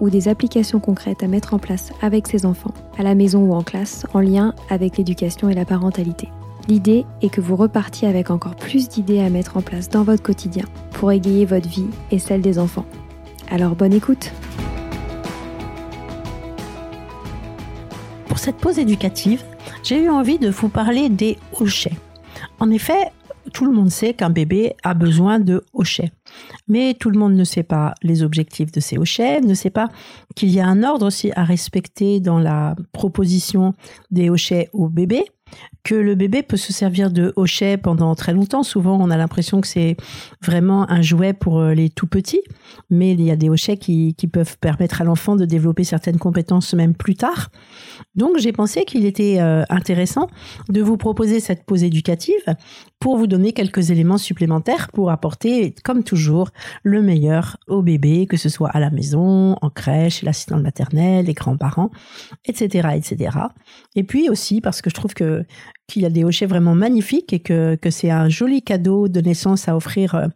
ou des applications concrètes à mettre en place avec ses enfants, à la maison ou en classe, en lien avec l'éducation et la parentalité. L'idée est que vous repartiez avec encore plus d'idées à mettre en place dans votre quotidien pour égayer votre vie et celle des enfants. Alors bonne écoute Pour cette pause éducative, j'ai eu envie de vous parler des hochets. En effet, tout le monde sait qu'un bébé a besoin de hochets. Mais tout le monde ne sait pas les objectifs de ces hochets, ne sait pas qu'il y a un ordre aussi à respecter dans la proposition des hochets au bébé que le bébé peut se servir de hochet pendant très longtemps. Souvent, on a l'impression que c'est vraiment un jouet pour euh, les tout petits, mais il y a des hochets qui, peuvent permettre à l'enfant de développer certaines compétences même plus tard. Donc, j'ai pensé qu'il était euh, intéressant de vous proposer cette pause éducative pour vous donner quelques éléments supplémentaires pour apporter, comme toujours, le meilleur au bébé, que ce soit à la maison, en crèche, l'assistante maternelle, les grands-parents, etc., etc. Et puis aussi parce que je trouve que qu'il y a des hochets vraiment magnifiques et que, que c'est un joli cadeau de naissance à offrir euh,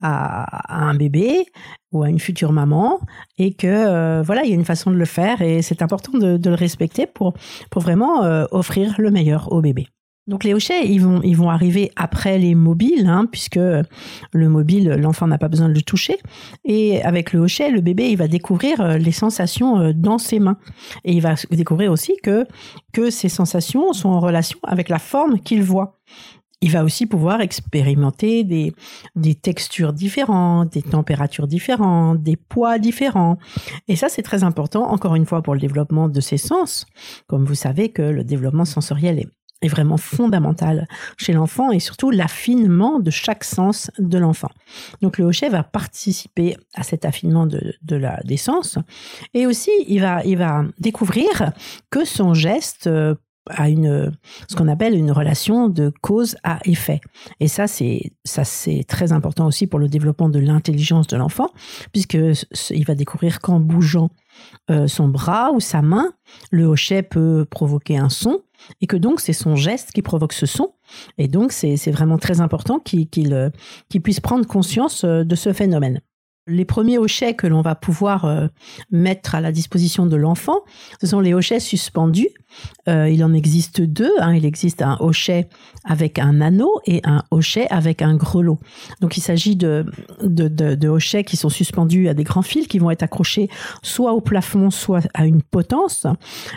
à, un bébé ou à une future maman et que euh, voilà il y a une façon de le faire et c'est important de, le respecter pour pour vraiment euh, offrir le meilleur au bébé. Donc les hochets, ils vont, ils vont arriver après les mobiles, hein, puisque le mobile, l'enfant n'a pas besoin de le toucher. Et avec le hochet, le bébé, il va découvrir euh, les sensations euh, dans ses mains. Et il va découvrir aussi que, que ces sensations sont en relation avec la forme qu'il voit. Il va aussi pouvoir expérimenter des, des textures différentes, des températures différentes, des poids différents. Et ça, c'est très important, encore une fois, pour le développement de ses sens. Comme vous savez que le développement sensoriel est est vraiment fondamental chez l'enfant et surtout l'affinement de chaque sens de l'enfant. Donc le hochet va participer à cet affinement de, de la, des sens et aussi il va, il va découvrir que son geste a une ce qu'on appelle une relation de cause à effet et ça c'est ça c'est très important aussi pour le développement de l'intelligence de l'enfant puisque il va découvrir qu'en bougeant euh, son bras ou sa main le hochet peut provoquer un son et que donc c'est son geste qui provoque ce son. Et donc c'est vraiment très important qu'il euh, puisse prendre conscience euh, de ce phénomène. Les premiers hochets que l'on va pouvoir mettre à la disposition de l'enfant, ce sont les hochets suspendus. Euh, il en existe deux. Hein. Il existe un hochet avec un anneau et un hochet avec un grelot. Donc il s'agit de, hochets qui sont suspendus à des grands fils qui vont être accrochés soit au plafond, soit à une potence.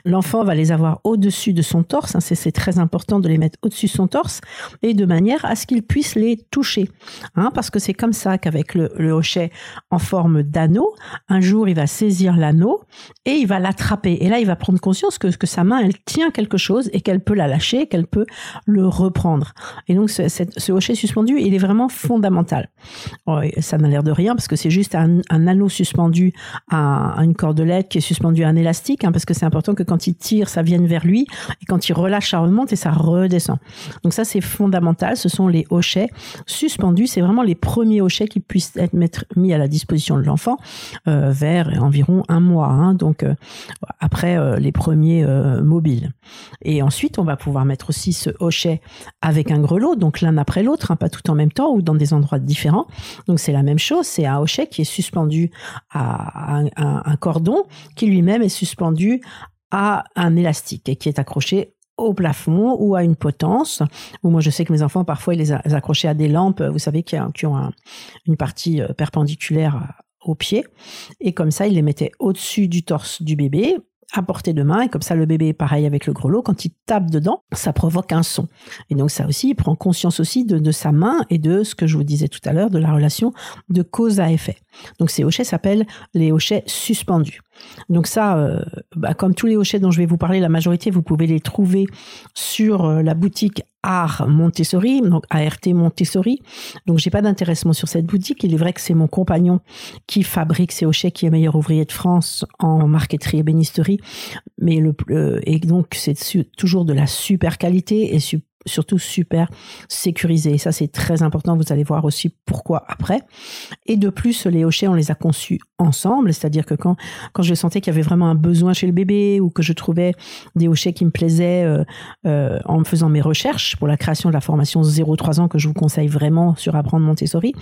L'enfant va les avoir au-dessus de son torse. Hein. C'est très important de les mettre au-dessus de son torse et de manière à ce qu'il puisse les toucher. Hein, parce que c'est comme ça qu'avec le, le hochet en forme d'anneau. Un jour, il va saisir l'anneau et il va l'attraper. Et là, il va prendre conscience que, que sa main, elle tient quelque chose et qu'elle peut la lâcher, qu'elle peut le reprendre. Et donc, ce, hochet suspendu, il est vraiment fondamental. ça n'a l'air de rien parce que c'est juste un, anneau suspendu à, une cordelette qui est suspendue à un élastique, hein, parce que c'est important que quand il tire, ça vienne vers lui et quand il relâche, ça remonte et ça redescend. Donc ça, c'est fondamental. Ce sont les hochets suspendus. C'est vraiment les premiers hochets qui puissent être mis à la disposition de l'enfant vers environ un mois, hein, donc après les premiers Et ensuite, on va pouvoir mettre aussi ce hochet avec un grelot, donc l'un après l'autre, hein, pas tout en même temps ou dans des endroits différents. Donc c'est la même chose, c'est un hochet qui est suspendu à un cordon qui lui-même est suspendu à un élastique et qui est accroché au plafond ou à une potence. Ou moi, je sais que mes enfants, parfois, ils les accrochaient à des lampes, vous savez, qui, ont une partie euh, perpendiculaire au pied. Et comme ça, ils les mettaient au-dessus du torse du bébé à portée de main. Et comme ça le bébé pareil avec le grelot quand il tape dedans ça provoque un son. Et donc ça aussi il prend conscience aussi de, de sa main et de ce que je vous disais tout à l'heure de la relation de cause à effet donc ces hochets s'appellent les hochets suspendus donc ça, euh, bah, comme tous les hochets dont je vais vous parler, la majorité, vous pouvez les trouver sur euh, la boutique Art Montessori, donc ART Montessori. Donc j'ai pas d'intéressement sur cette boutique. Il est vrai que c'est mon compagnon qui fabrique ces hochets, qui est meilleur ouvrier de France en marqueterie et bénisterie. Mais le, et donc c'est toujours de la super qualité et surtout super sécurisé. Ça, c'est très important. Vous allez voir aussi pourquoi après. Et de plus, les hochets, on les a conçus ensemble. C'est-à-dire que quand, quand je sentais qu'il y avait vraiment un besoin chez le bébé ou que je trouvais des hochets qui me plaisaient euh, euh, en faisant mes recherches pour la création de la formation 0-3 ans que je vous conseille vraiment sur apprendre Montessori,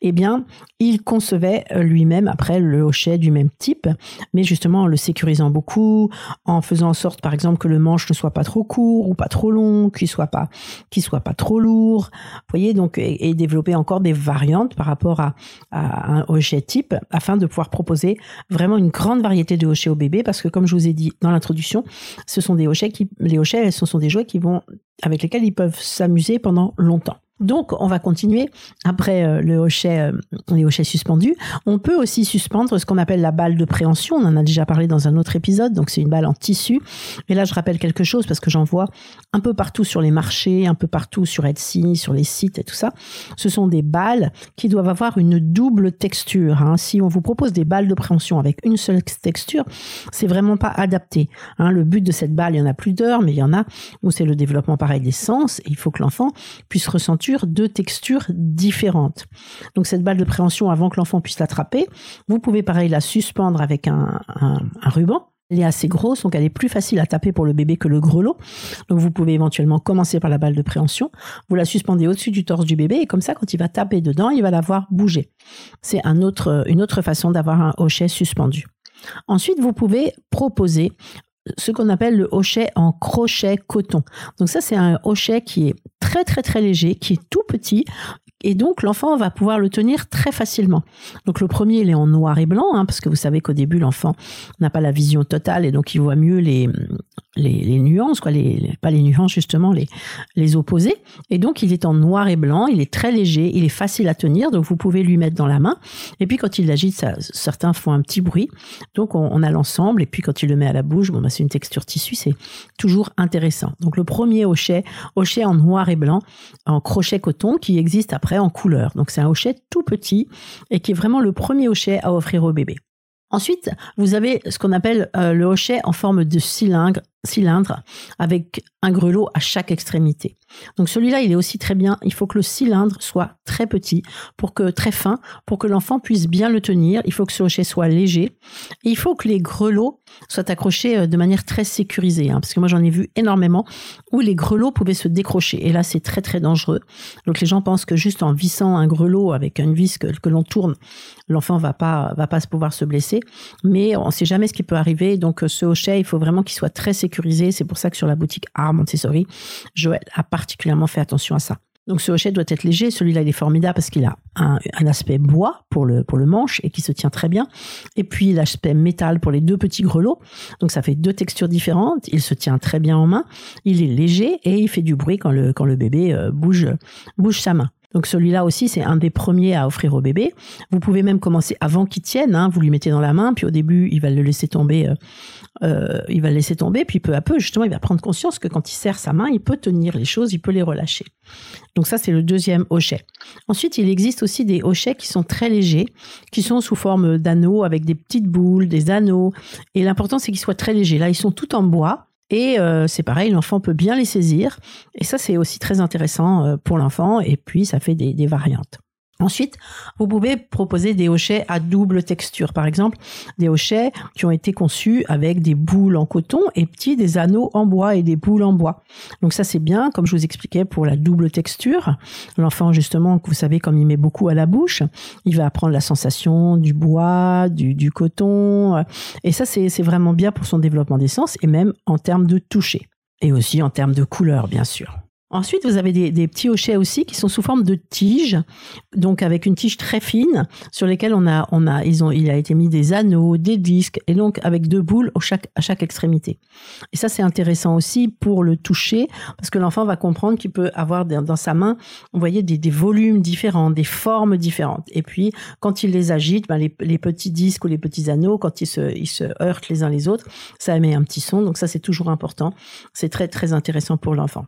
eh bien, il concevait euh, lui-même après le hochet du même type, mais justement en le sécurisant beaucoup, en faisant en sorte, par exemple, que le manche ne soit pas trop court ou pas trop long, qu'il soit pas qui soit pas trop lourd. Vous voyez, donc, et, développer encore des variantes par rapport à, un hochet type afin de pouvoir proposer vraiment une grande variété de hochets au bébé parce que comme je vous ai dit dans l'introduction, ce sont des hochets les hochets, ce sont des jouets qui vont, avec lesquels ils peuvent s'amuser pendant longtemps. Donc, on va continuer après euh, le hochet, euh, les hochets suspendus. On peut aussi suspendre ce qu'on appelle la balle de préhension. On en a déjà parlé dans un autre épisode. Donc, c'est une balle en tissu. Et là, je rappelle quelque chose parce que j'en vois un peu partout sur les marchés, un peu partout sur Etsy, sur les sites et tout ça. Ce sont des balles qui doivent avoir une double texture. Hein. Si on vous propose des balles de préhension avec une seule texture, c'est vraiment pas adapté. Hein. Le but de cette balle, il y en a plus d'heures, mais il y en a où c'est le développement pareil des sens. Il faut que l'enfant puisse ressentir deux textures différentes. Donc cette balle de préhension, avant que l'enfant puisse l'attraper, vous pouvez pareil la suspendre avec un, ruban. Elle est assez grosse, donc elle est plus facile à taper pour le bébé que le grelot. Donc vous pouvez éventuellement commencer par la balle de préhension. Vous la suspendez au-dessus du torse du bébé et comme ça, quand il va taper dedans, il va la voir bouger. C'est un autre, une autre façon d'avoir un hochet suspendu. Ensuite, vous pouvez proposer ce qu'on appelle le hochet en crochet coton. Donc ça, c'est un hochet qui est très très très léger, qui est tout petit et donc l'enfant va pouvoir le tenir très facilement. Donc le premier il est en noir et blanc hein, parce que vous savez qu'au début l'enfant n'a pas la vision totale et donc il voit mieux les les, nuances quoi, les, pas les nuances justement les les opposés et donc il est en noir et blanc, il est très léger, il est facile à tenir donc vous pouvez lui mettre dans la main et puis quand il l'agite certains font un petit bruit donc on, a l'ensemble et puis quand il le met à la bouche bon bah c'est une texture tissu c'est toujours intéressant. Donc le premier hochet hochet en noir et blanc en crochet coton qui existe après en couleur. Donc c'est un hochet tout petit et qui est vraiment le premier hochet à offrir au bébé. Ensuite, vous avez ce qu'on appelle euh, le hochet en forme de cylindre, cylindre avec un grelot à chaque extrémité. Donc celui-là, il est aussi très bien. Il faut que le cylindre soit très petit, pour que très fin, pour que l'enfant puisse bien le tenir. Il faut que ce hochet soit léger. Et il faut que les grelots soient accrochés euh, de manière très sécurisée. Hein, parce que moi, j'en ai vu énormément où les grelots pouvaient se décrocher. Et là, c'est très très dangereux. Donc les gens pensent que juste en vissant un grelot avec une vis que, l'on tourne, l'enfant va pas va pas pouvoir se blesser. Mais on ne sait jamais ce qui peut arriver. Donc ce hochet, il faut vraiment qu'il soit très sécurisé. C'est pour ça que sur la boutique Art Montessori, Joël a particulièrement fait attention à ça. Donc ce hochet doit être léger. Celui-là, il est formidable parce qu'il a un, aspect bois pour le, pour le manche et qui se tient très bien. Et puis l'aspect métal pour les deux petits grelots. Donc ça fait deux textures différentes. Il se tient très bien en main. Il est léger et il fait du bruit quand le, quand le bébé euh, bouge, bouge sa main. Donc celui-là aussi, c'est un des premiers à offrir au bébé. Vous pouvez même commencer avant qu'il tienne. Hein. vous lui mettez dans la main, puis au début, il va le laisser tomber. Euh, euh, il va le laisser tomber, puis peu à peu, justement, il va prendre conscience que quand il serre sa main, il peut tenir les choses, il peut les relâcher. Donc ça, c'est le deuxième hochet. Ensuite, il existe aussi des hochets qui sont très légers, qui sont sous forme d'anneaux avec des petites boules, des anneaux. Et l'important, c'est qu'ils soient très légers. Là, ils sont tout en bois. Et euh, c'est pareil, l'enfant peut bien les saisir. Et ça, c'est aussi très intéressant euh, pour l'enfant. Et puis, ça fait des, variantes. Ensuite, vous pouvez proposer des hochets à double texture. Par exemple, des hochets qui ont été conçus avec des boules en coton et petits des anneaux en bois et des boules en bois. Donc ça, c'est bien, comme je vous expliquais, pour la double texture. L'enfant, justement, vous savez, comme il met beaucoup à la bouche, il va apprendre la sensation du bois, du, du coton. Et ça, c'est vraiment bien pour son développement des sens et même en termes de toucher. Et aussi en termes de couleur, bien sûr. Ensuite, vous avez des, petits hochets aussi qui sont sous forme de tiges, donc avec une tige très fine sur lesquelles on a, on a, ils ont, il a été mis des anneaux, des disques, et donc avec deux boules au chaque, à chaque extrémité. Et ça, c'est intéressant aussi pour le toucher, parce que l'enfant va comprendre qu'il peut avoir dans sa main, vous voyez, des, des, volumes différents, des formes différentes. Et puis, quand il les agite, ben, les, les, petits disques ou les petits anneaux, quand ils se, ils se heurtent les uns les autres, ça émet un petit son. Donc ça, c'est toujours important. C'est très, très intéressant pour l'enfant.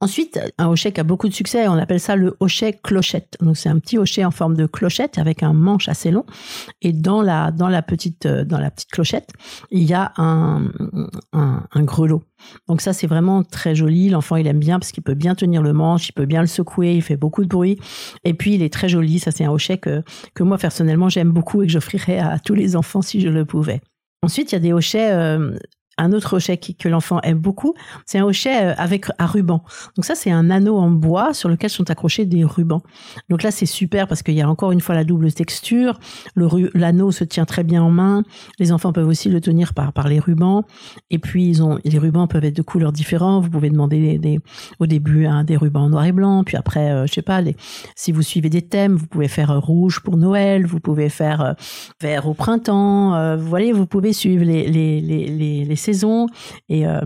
Ensuite, un hochet qui a beaucoup de succès, on appelle ça le hochet clochette. Donc c'est un petit hochet en forme de clochette avec un manche assez long. Et dans la dans la petite euh, dans la petite clochette, il y a un un, grelot. Donc ça c'est vraiment très joli. L'enfant il aime bien parce qu'il peut bien tenir le manche, il peut bien le secouer, il fait beaucoup de bruit. Et puis il est très joli. Ça c'est un hochet que que moi personnellement j'aime beaucoup et que j'offrirais à tous les enfants si je le pouvais. Ensuite, il y a des hochets euh, un autre hochet que l'enfant aime beaucoup, c'est un hochet euh, avec un ruban. Donc ça, c'est un anneau en bois sur lequel sont accrochés des rubans. Donc là, c'est super parce qu'il y a encore une fois la double texture. L'anneau se tient très bien en main. Les enfants peuvent aussi le tenir par, par les rubans. Et puis, ils ont, les rubans peuvent être de couleurs différentes. Vous pouvez demander au début hein, des rubans noir et blanc. Puis après, euh, je sais pas, les, si vous suivez des thèmes, vous pouvez faire euh, rouge pour Noël. Vous pouvez faire vert au printemps. vous voyez, vous pouvez suivre les, les saison et euh,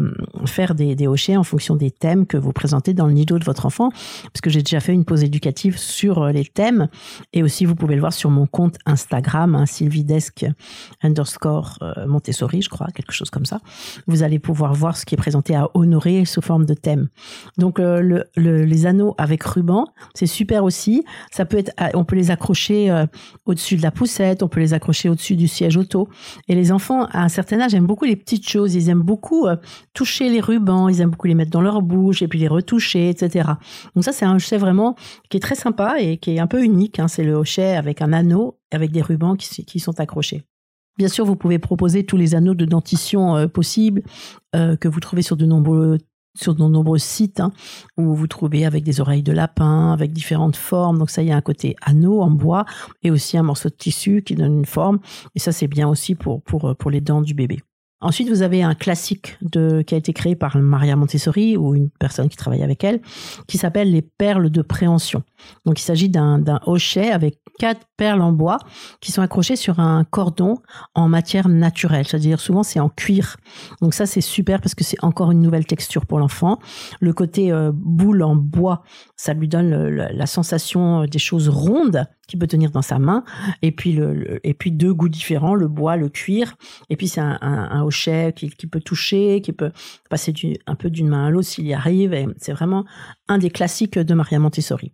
faire des, hochets en fonction des thèmes que vous présentez dans le nido de votre enfant. Parce que j'ai déjà fait une pause éducative sur euh, les thèmes et aussi vous pouvez le voir sur mon compte Instagram, hein, underscore euh, Montessori, je crois, quelque chose comme ça. Vous allez pouvoir voir ce qui est présenté à honorer sous forme de thème. Donc le, les anneaux avec ruban, c'est super aussi. Ça peut être, on peut les accrocher au-dessus de la poussette, on peut les accrocher au-dessus du siège auto. Et les enfants à un certain âge aiment beaucoup les petites choses ils aiment beaucoup euh, toucher les rubans, ils aiment beaucoup les mettre dans leur bouche et puis les retoucher, etc. Donc ça, c'est un hochet vraiment qui est très sympa et qui est un peu unique. Hein. C'est le hochet avec un anneau, avec des rubans qui, sont accrochés. Bien sûr, vous pouvez proposer tous les anneaux de dentition euh, possibles euh, que vous trouvez sur de nombreux sites hein, où vous trouvez avec des oreilles de lapin, avec différentes formes. Donc ça, il y a un côté anneau en bois et aussi un morceau de tissu qui donne une forme. Et ça, c'est bien aussi pour les dents du bébé. Ensuite, vous avez un classique de, qui a été créé par Maria Montessori ou une personne qui travaille avec elle, qui s'appelle les perles de préhension. Donc, il s'agit d'un hochet avec quatre perles en bois qui sont accrochées sur un cordon en matière naturelle. C'est-à-dire, souvent, c'est en cuir. Donc, ça, c'est super parce que c'est encore une nouvelle texture pour l'enfant. Le côté euh, boule en bois, ça lui donne la sensation des choses rondes qu'il peut tenir dans sa main. Et puis, le, et puis deux goûts différents, le bois, le cuir. Et puis, c'est un, hochet qui, qui, peut toucher, qui peut passer un peu d'une main à l'autre s'il y arrive. Et c'est vraiment un des classiques de Maria Montessori.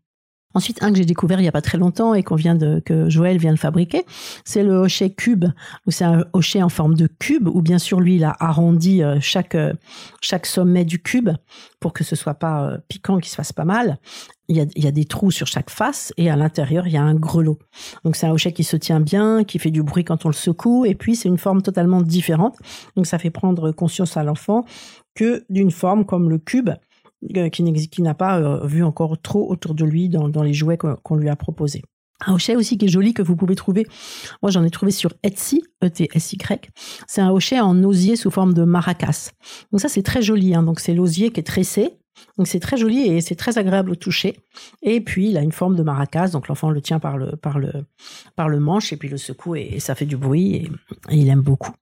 Ensuite, un que j'ai découvert il n'y a pas très longtemps et qu'on vient de, que Joël vient de fabriquer, c'est le hochet cube. C'est un hochet en forme de cube où bien sûr lui il a arrondi euh, chaque euh, chaque sommet du cube pour que ce soit pas euh, piquant, qu'il se fasse pas mal. Il y, a, des trous sur chaque face et à l'intérieur il y a un grelot. Donc c'est un hochet qui se tient bien, qui fait du bruit quand on le secoue et puis c'est une forme totalement différente. Donc ça fait prendre conscience à l'enfant que d'une forme comme le cube euh, qui n'a pas euh, vu encore trop autour de lui dans, les jouets qu'on lui a proposés. Un hochet aussi qui est joli que vous pouvez trouver. Moi, j'en ai trouvé sur Etsy, E-T-S-Y. C'est un hochet en osier sous forme de maracas. Donc ça, c'est très joli. Hein. Donc c'est l'osier qui est tressé. Donc c'est très joli et c'est très agréable au toucher. Et puis il a une forme de maracas. Donc l'enfant le tient par le manche et puis le secoue et, ça fait du bruit et il aime beaucoup.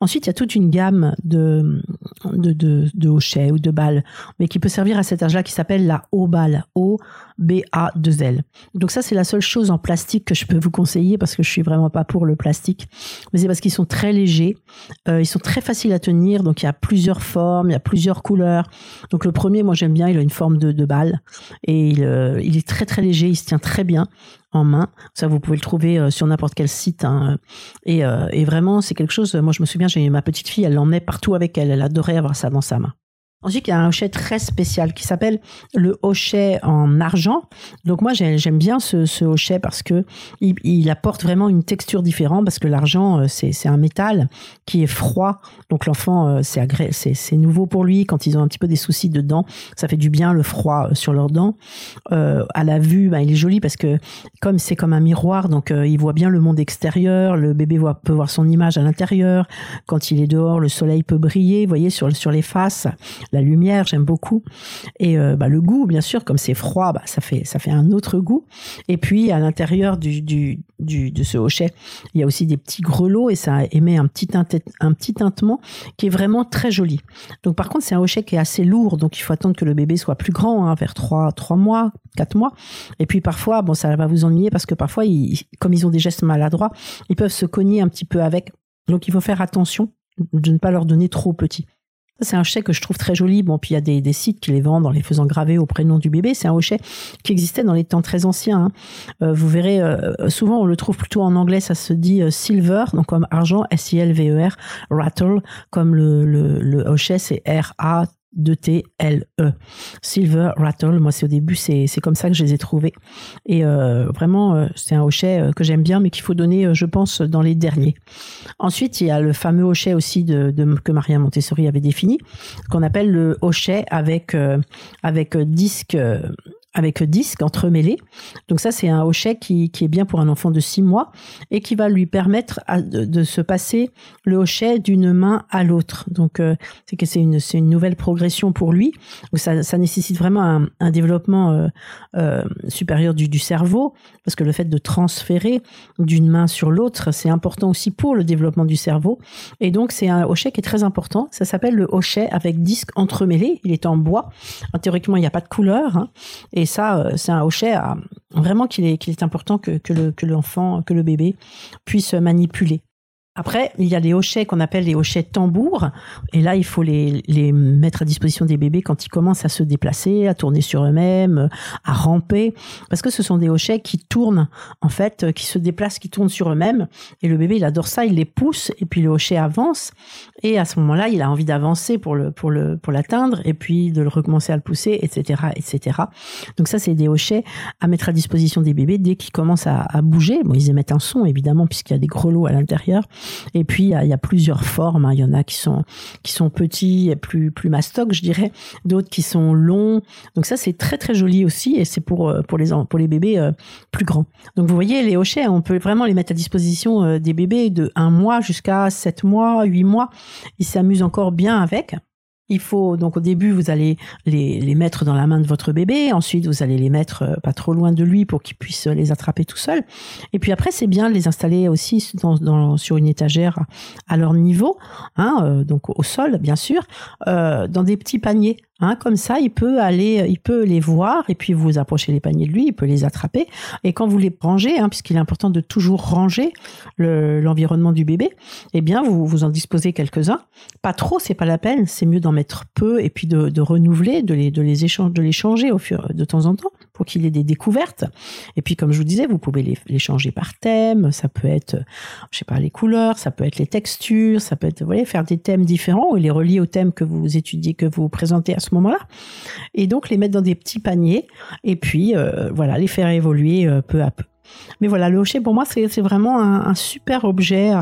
Ensuite, il y a toute une gamme de, de, hochets ou de balles, mais qui peut servir à cet âge-là, qui s'appelle la O-balle, O-B-A-2-L. Donc ça, c'est la seule chose en plastique que je peux vous conseiller, parce que je suis vraiment pas pour le plastique, mais c'est parce qu'ils sont très légers, euh, ils sont très faciles à tenir, donc il y a plusieurs formes, il y a plusieurs couleurs. Donc le premier, moi j'aime bien, il a une forme de, de balle, et il, euh, il est très très léger, il se tient très bien en main. Ça, vous pouvez le trouver euh, sur n'importe quel site. Hein. Et, euh, et, vraiment, c'est quelque chose. Moi, je me souviens, j'ai ma petite fille, elle l'emmenait partout avec elle. Elle adorait avoir ça dans sa main. Ensuite, il y a un hochet très spécial qui s'appelle le hochet en argent. Donc moi, j'aime bien ce, hochet parce que il, apporte vraiment une texture différente parce que l'argent, euh, c'est un métal qui est froid. Donc l'enfant, euh, c'est nouveau pour lui. Quand ils ont un petit peu des soucis de dents, ça fait du bien le froid euh, sur leurs dents. Euh, à la vue, bah, il est joli parce que comme c'est comme un miroir, donc il voit bien le monde extérieur. Le bébé voit, peut voir son image à l'intérieur. Quand il est dehors, le soleil peut briller, vous voyez, sur, sur les faces la lumière, j'aime beaucoup. Et euh, bah, le goût, bien sûr, comme c'est froid, bah, ça fait ça fait un autre goût. Et puis à l'intérieur du, du, du, de ce hochet, il y a aussi des petits grelots et ça émet un petit un petit tintement qui est vraiment très joli. Donc par contre, c'est un hochet qui est assez lourd, donc il faut attendre que le bébé soit plus grand, hein, vers 3 trois mois, 4 mois. Et puis parfois, bon, ça va vous ennuyer parce que parfois, ils, comme ils ont des gestes maladroits, ils peuvent se cogner un petit peu avec. Donc il faut faire attention de ne pas leur donner trop petit. C'est un hochet que je trouve très joli. Bon, puis il y a des, sites qui les vendent en les faisant graver au prénom du bébé. C'est un hochet qui existait dans les temps très anciens. Hein. Euh, vous verrez, euh, souvent on le trouve plutôt en anglais, ça se dit euh, silver, donc comme argent, S-I-L-V-E-R, rattle, comme le, le, le hochet, c'est R-A de T L E. Silver Rattle moi c'est au début c'est comme ça que je les ai trouvés. Et euh, vraiment euh, c'est un hochet euh, que j'aime bien mais qu'il faut donner je pense dans les derniers. Ensuite il y a le fameux hochet aussi de que Maria Montessori avait défini qu'on appelle le hochet avec avec disque avec disque entremêlé. Donc ça, c'est un hochet qui, qui, est bien pour un enfant de 6 mois et qui va lui permettre de, se passer le hochet d'une main à l'autre. Donc euh, c'est que c'est une, une nouvelle progression pour lui. Ça, nécessite vraiment un, développement euh, euh, supérieur du, du, cerveau parce que le fait de transférer d'une main sur l'autre, c'est important aussi pour le développement du cerveau. Et donc c'est un hochet qui est très important. Ça s'appelle le hochet avec disque entremêlé. Il est en bois. théoriquement, il n'y a pas de couleur. Hein. Ça, euh, c'est un hochet vraiment qu'il est, important que l'enfant, que le bébé puisse manipuler. Après, il y a les hochets qu'on appelle les hochets tambours. Et là, il faut les, les mettre à disposition des bébés quand ils commencent à se déplacer, à tourner sur eux-mêmes, à ramper. Parce que ce sont des hochets qui tournent, en fait, qui se déplacent, qui tournent sur eux-mêmes. Et le bébé, il adore ça, il les pousse. Et puis le hochet avance. Et à ce moment-là, il a envie d'avancer pour le, pour le, pour l'atteindre. Et puis de le recommencer à le pousser, etc., etc. Donc ça, c'est des hochets à mettre à disposition des bébés dès qu'ils commencent à, à bouger. Bon, ils émettent un son, évidemment, puisqu'il y a des grelots à l'intérieur. Et puis il y a, plusieurs formes. Hein. Il y en a qui sont qui sont petits et plus plus mastoc, je dirais. D'autres qui sont longs. Donc ça c'est très très joli aussi et c'est pour euh, pour les pour les bébés euh, plus grands. Donc vous voyez les hochets, on peut vraiment les mettre à disposition euh, des bébés de un mois jusqu'à sept mois, huit mois. Ils s'amusent encore bien avec. Il faut donc au début vous allez les, les, mettre dans la main de votre bébé, ensuite vous allez les mettre euh, pas trop loin de lui pour qu'il puisse les attraper tout seul. Et puis après c'est bien de les installer aussi dans, dans, sur une étagère à leur niveau, hein, euh, donc au sol bien sûr, euh, dans des petits paniers Hein, comme ça, il peut aller, il peut les voir et puis vous approchez les paniers de lui, il peut les attraper. Et quand vous les rangez, hein, puisqu'il est important de toujours ranger l'environnement du bébé, eh bien vous vous en disposez quelques-uns. Pas trop, c'est pas la peine. C'est mieux d'en mettre peu et puis de, renouveler, de les de de les changer au fur de temps en temps pour qu'il ait des découvertes. Et puis, comme je vous disais, vous pouvez les, changer par thème. Ça peut être, je sais pas, les couleurs, ça peut être les textures, ça peut être, vous voyez, faire des thèmes différents ou les relier au thème que vous étudiez, que vous présentez à ce moment-là. Et donc, les mettre dans des petits paniers et puis, euh, voilà, les faire évoluer euh, peu à peu. Mais voilà, le hochet pour moi c'est vraiment un, super objet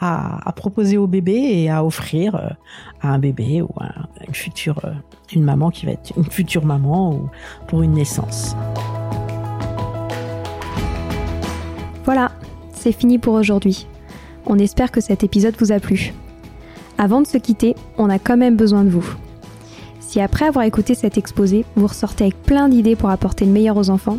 à, proposer au bébé et à offrir euh, à un bébé ou à une future euh, une maman qui va être une future maman ou pour une naissance. Voilà, c'est fini pour aujourd'hui. On espère que cet épisode vous a plu. Avant de se quitter, on a quand même besoin de vous. Si après avoir écouté cet exposé, vous ressortez avec plein d'idées pour apporter le meilleur aux enfants,